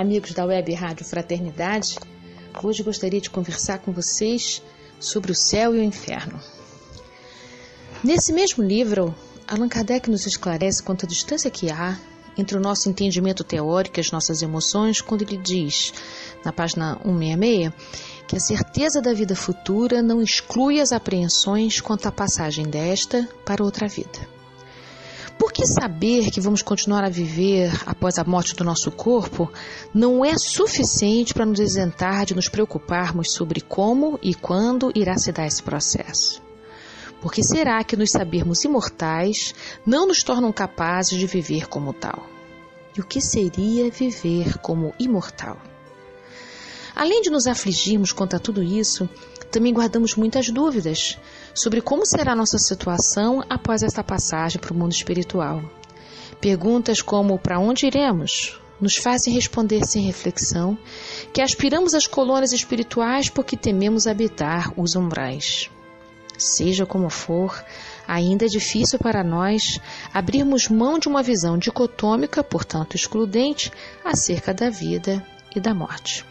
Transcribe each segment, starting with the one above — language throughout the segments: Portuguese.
Amigos da Web Rádio Fraternidade. Hoje gostaria de conversar com vocês sobre o céu e o inferno. Nesse mesmo livro, Allan Kardec nos esclarece quanto à distância que há entre o nosso entendimento teórico e as nossas emoções, quando ele diz, na página 166, que a certeza da vida futura não exclui as apreensões quanto à passagem desta para outra vida. Por que saber que vamos continuar a viver após a morte do nosso corpo não é suficiente para nos isentar de nos preocuparmos sobre como e quando irá se dar esse processo? Porque será que nos sabermos imortais não nos tornam capazes de viver como tal? E o que seria viver como imortal? Além de nos afligirmos quanto a tudo isso, também guardamos muitas dúvidas sobre como será nossa situação após esta passagem para o mundo espiritual. Perguntas como para onde iremos nos fazem responder sem reflexão que aspiramos às colônias espirituais porque tememos habitar os umbrais. Seja como for, ainda é difícil para nós abrirmos mão de uma visão dicotômica, portanto excludente, acerca da vida e da morte.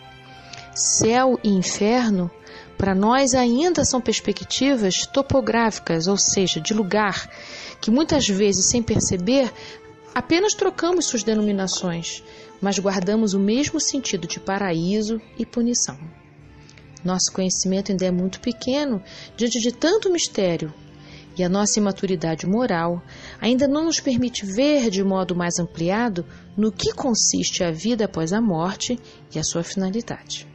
Céu e inferno para nós ainda são perspectivas topográficas, ou seja, de lugar, que muitas vezes, sem perceber, apenas trocamos suas denominações, mas guardamos o mesmo sentido de paraíso e punição. Nosso conhecimento ainda é muito pequeno diante de tanto mistério, e a nossa imaturidade moral ainda não nos permite ver de modo mais ampliado no que consiste a vida após a morte e a sua finalidade.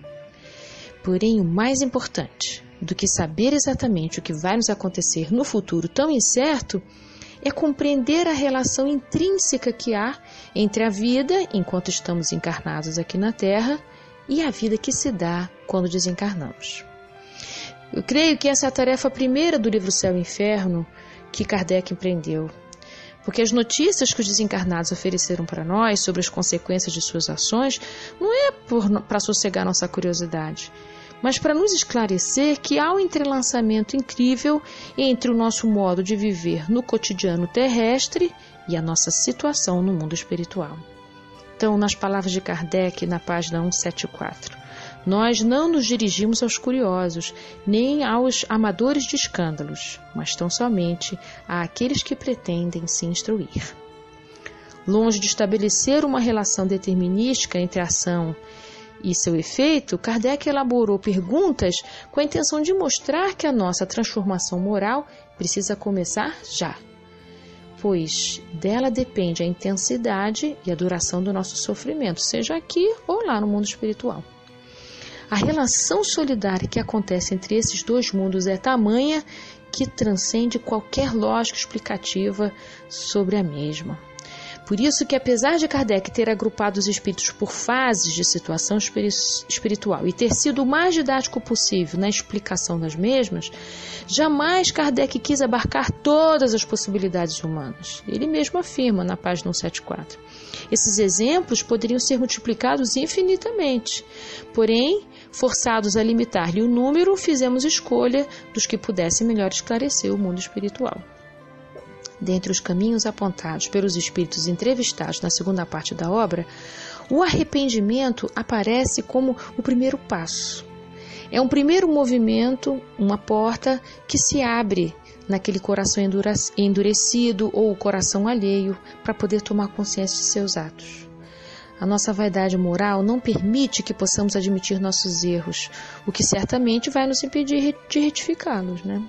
Porém, o mais importante do que saber exatamente o que vai nos acontecer no futuro tão incerto é compreender a relação intrínseca que há entre a vida enquanto estamos encarnados aqui na Terra e a vida que se dá quando desencarnamos. Eu creio que essa é a tarefa primeira do livro Céu e Inferno que Kardec empreendeu. Porque as notícias que os desencarnados ofereceram para nós sobre as consequências de suas ações não é para sossegar nossa curiosidade, mas para nos esclarecer que há um entrelaçamento incrível entre o nosso modo de viver no cotidiano terrestre e a nossa situação no mundo espiritual. Então, nas palavras de Kardec, na página 174, nós não nos dirigimos aos curiosos, nem aos amadores de escândalos, mas tão somente àqueles que pretendem se instruir. Longe de estabelecer uma relação determinística entre a ação e seu efeito, Kardec elaborou perguntas com a intenção de mostrar que a nossa transformação moral precisa começar já, pois dela depende a intensidade e a duração do nosso sofrimento, seja aqui ou lá no mundo espiritual. A relação solidária que acontece entre esses dois mundos é tamanha que transcende qualquer lógica explicativa sobre a mesma. Por isso que, apesar de Kardec ter agrupado os espíritos por fases de situação espiritual e ter sido o mais didático possível na explicação das mesmas, jamais Kardec quis abarcar todas as possibilidades humanas. Ele mesmo afirma na página 174. Esses exemplos poderiam ser multiplicados infinitamente, porém, forçados a limitar-lhe o número, fizemos escolha dos que pudessem melhor esclarecer o mundo espiritual. Dentre os caminhos apontados pelos espíritos entrevistados na segunda parte da obra, o arrependimento aparece como o primeiro passo. É um primeiro movimento, uma porta que se abre naquele coração endurecido ou o coração alheio para poder tomar consciência de seus atos. A nossa vaidade moral não permite que possamos admitir nossos erros, o que certamente vai nos impedir de retificá-los, né?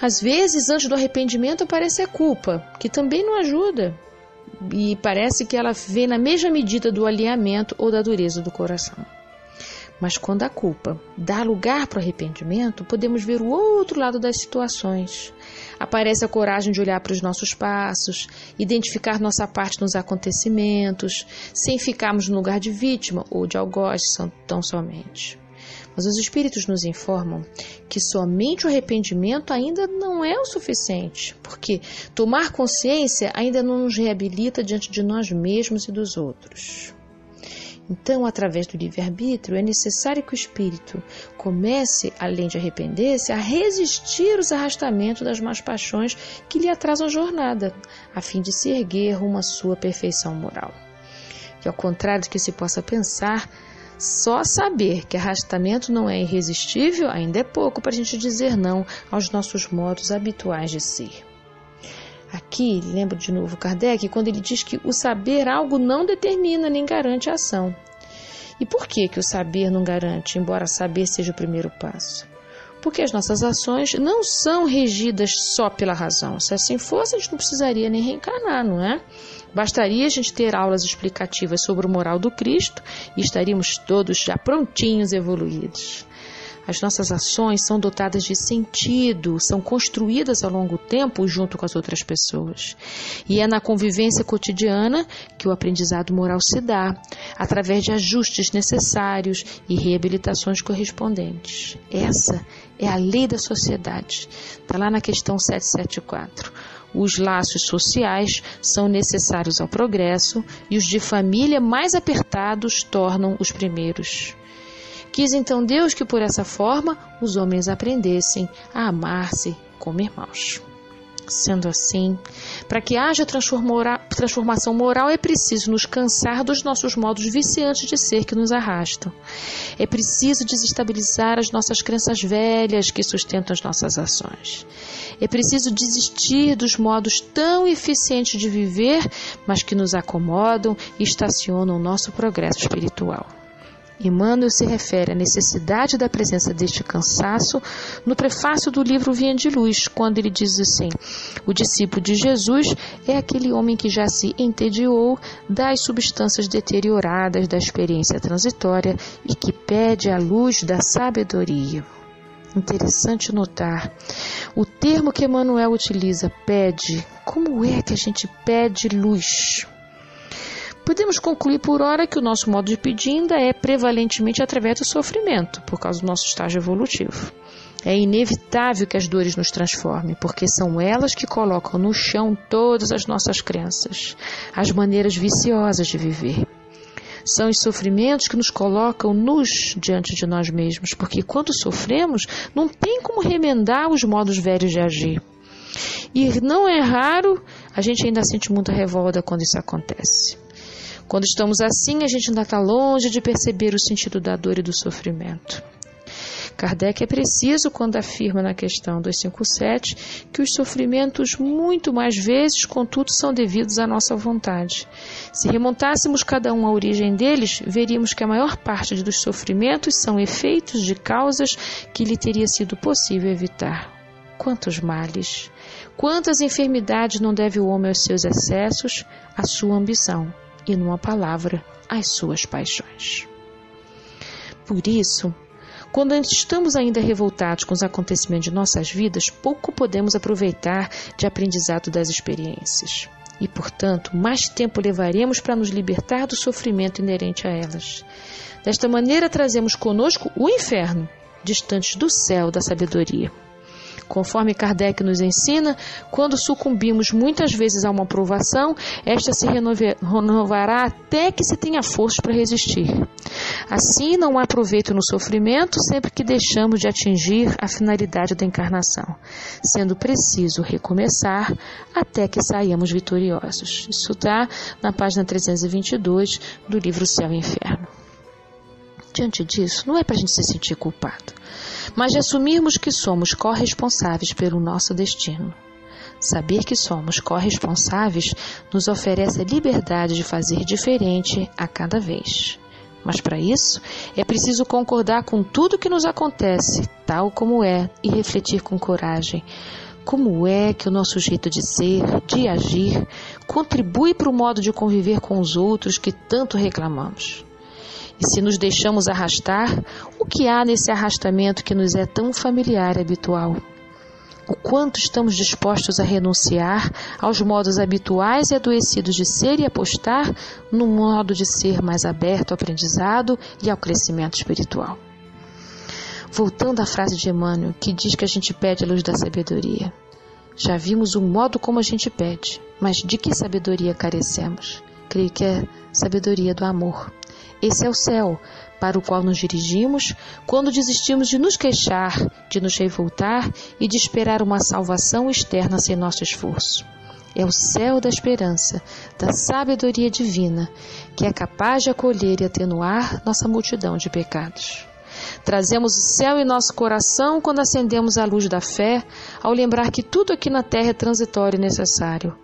Às vezes, antes do arrependimento, aparece a culpa, que também não ajuda. E parece que ela vem na mesma medida do alinhamento ou da dureza do coração. Mas quando a culpa dá lugar para o arrependimento, podemos ver o outro lado das situações, Aparece a coragem de olhar para os nossos passos, identificar nossa parte nos acontecimentos, sem ficarmos no lugar de vítima ou de algoz tão somente. Mas os Espíritos nos informam que somente o arrependimento ainda não é o suficiente, porque tomar consciência ainda não nos reabilita diante de nós mesmos e dos outros. Então, através do livre-arbítrio, é necessário que o espírito comece, além de arrepender-se, a resistir os arrastamentos das más paixões que lhe atrasam a jornada, a fim de se erguer rumo à sua perfeição moral. E ao contrário do que se possa pensar, só saber que arrastamento não é irresistível ainda é pouco para a gente dizer não aos nossos modos habituais de ser. Aqui, lembro de novo Kardec, quando ele diz que o saber algo não determina nem garante a ação. E por que, que o saber não garante, embora saber seja o primeiro passo? Porque as nossas ações não são regidas só pela razão. Se assim fosse, a gente não precisaria nem reencarnar, não é? Bastaria a gente ter aulas explicativas sobre o moral do Cristo e estaríamos todos já prontinhos, evoluídos. As nossas ações são dotadas de sentido, são construídas ao longo do tempo junto com as outras pessoas. E é na convivência cotidiana que o aprendizado moral se dá, através de ajustes necessários e reabilitações correspondentes. Essa é a lei da sociedade. Está lá na questão 774. Os laços sociais são necessários ao progresso e os de família mais apertados tornam os primeiros. Quis então Deus que por essa forma os homens aprendessem a amar-se como irmãos. Sendo assim, para que haja transformação moral é preciso nos cansar dos nossos modos viciantes de ser que nos arrastam. É preciso desestabilizar as nossas crenças velhas que sustentam as nossas ações. É preciso desistir dos modos tão eficientes de viver, mas que nos acomodam e estacionam o nosso progresso espiritual. Emmanuel se refere à necessidade da presença deste cansaço no prefácio do livro Vinha de Luz, quando ele diz assim: O discípulo de Jesus é aquele homem que já se entediou das substâncias deterioradas da experiência transitória e que pede a luz da sabedoria. Interessante notar o termo que Emmanuel utiliza, pede. Como é que a gente pede luz? Podemos concluir por hora que o nosso modo de pedir ainda é prevalentemente através do sofrimento, por causa do nosso estágio evolutivo. É inevitável que as dores nos transformem, porque são elas que colocam no chão todas as nossas crenças, as maneiras viciosas de viver. São os sofrimentos que nos colocam nus diante de nós mesmos, porque quando sofremos, não tem como remendar os modos velhos de agir. E não é raro, a gente ainda sente muita revolta quando isso acontece. Quando estamos assim, a gente ainda está longe de perceber o sentido da dor e do sofrimento. Kardec é preciso quando afirma na questão 257 que os sofrimentos, muito mais vezes, contudo, são devidos à nossa vontade. Se remontássemos cada um à origem deles, veríamos que a maior parte dos sofrimentos são efeitos de causas que lhe teria sido possível evitar. Quantos males, quantas enfermidades não deve o homem aos seus excessos, à sua ambição e, numa palavra, as suas paixões. Por isso, quando estamos ainda revoltados com os acontecimentos de nossas vidas, pouco podemos aproveitar de aprendizado das experiências. E, portanto, mais tempo levaremos para nos libertar do sofrimento inerente a elas. Desta maneira, trazemos conosco o inferno, distante do céu da sabedoria. Conforme Kardec nos ensina, quando sucumbimos muitas vezes a uma provação, esta se renovará até que se tenha força para resistir. Assim, não há proveito no sofrimento sempre que deixamos de atingir a finalidade da encarnação, sendo preciso recomeçar até que saímos vitoriosos. Isso está na página 322 do livro Céu e Inferno. Diante disso, não é para a gente se sentir culpado mas de assumirmos que somos corresponsáveis pelo nosso destino. Saber que somos corresponsáveis nos oferece a liberdade de fazer diferente a cada vez. Mas para isso é preciso concordar com tudo que nos acontece, tal como é, e refletir com coragem. Como é que o nosso jeito de ser, de agir, contribui para o modo de conviver com os outros que tanto reclamamos? E se nos deixamos arrastar, o que há nesse arrastamento que nos é tão familiar e habitual? o quanto estamos dispostos a renunciar aos modos habituais e adoecidos de ser e apostar no modo de ser mais aberto ao aprendizado e ao crescimento espiritual. Voltando à frase de Emmanuel, que diz que a gente pede a luz da sabedoria. Já vimos o modo como a gente pede, mas de que sabedoria carecemos? Creio que é sabedoria do amor. Esse é o céu para o qual nos dirigimos quando desistimos de nos queixar, de nos revoltar e de esperar uma salvação externa sem nosso esforço. É o céu da esperança, da sabedoria divina, que é capaz de acolher e atenuar nossa multidão de pecados. Trazemos o céu em nosso coração quando acendemos a luz da fé, ao lembrar que tudo aqui na terra é transitório e necessário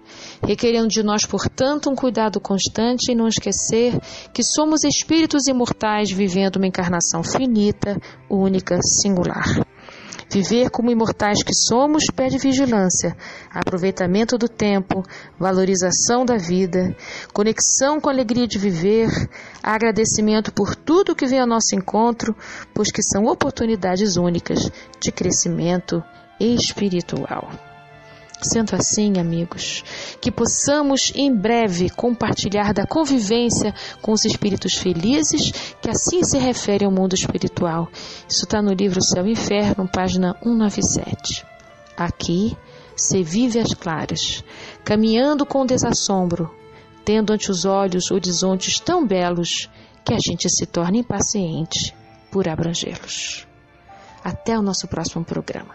requerendo de nós, portanto, um cuidado constante em não esquecer que somos espíritos imortais vivendo uma encarnação finita, única, singular. Viver como imortais que somos pede vigilância, aproveitamento do tempo, valorização da vida, conexão com a alegria de viver, agradecimento por tudo que vem ao nosso encontro, pois que são oportunidades únicas de crescimento espiritual. Sendo assim, amigos, que possamos em breve compartilhar da convivência com os espíritos felizes, que assim se refere ao mundo espiritual. Isso está no livro Céu e Inferno, página 197. Aqui se vive às claras, caminhando com desassombro, tendo ante os olhos horizontes tão belos que a gente se torna impaciente por abrangê-los. Até o nosso próximo programa.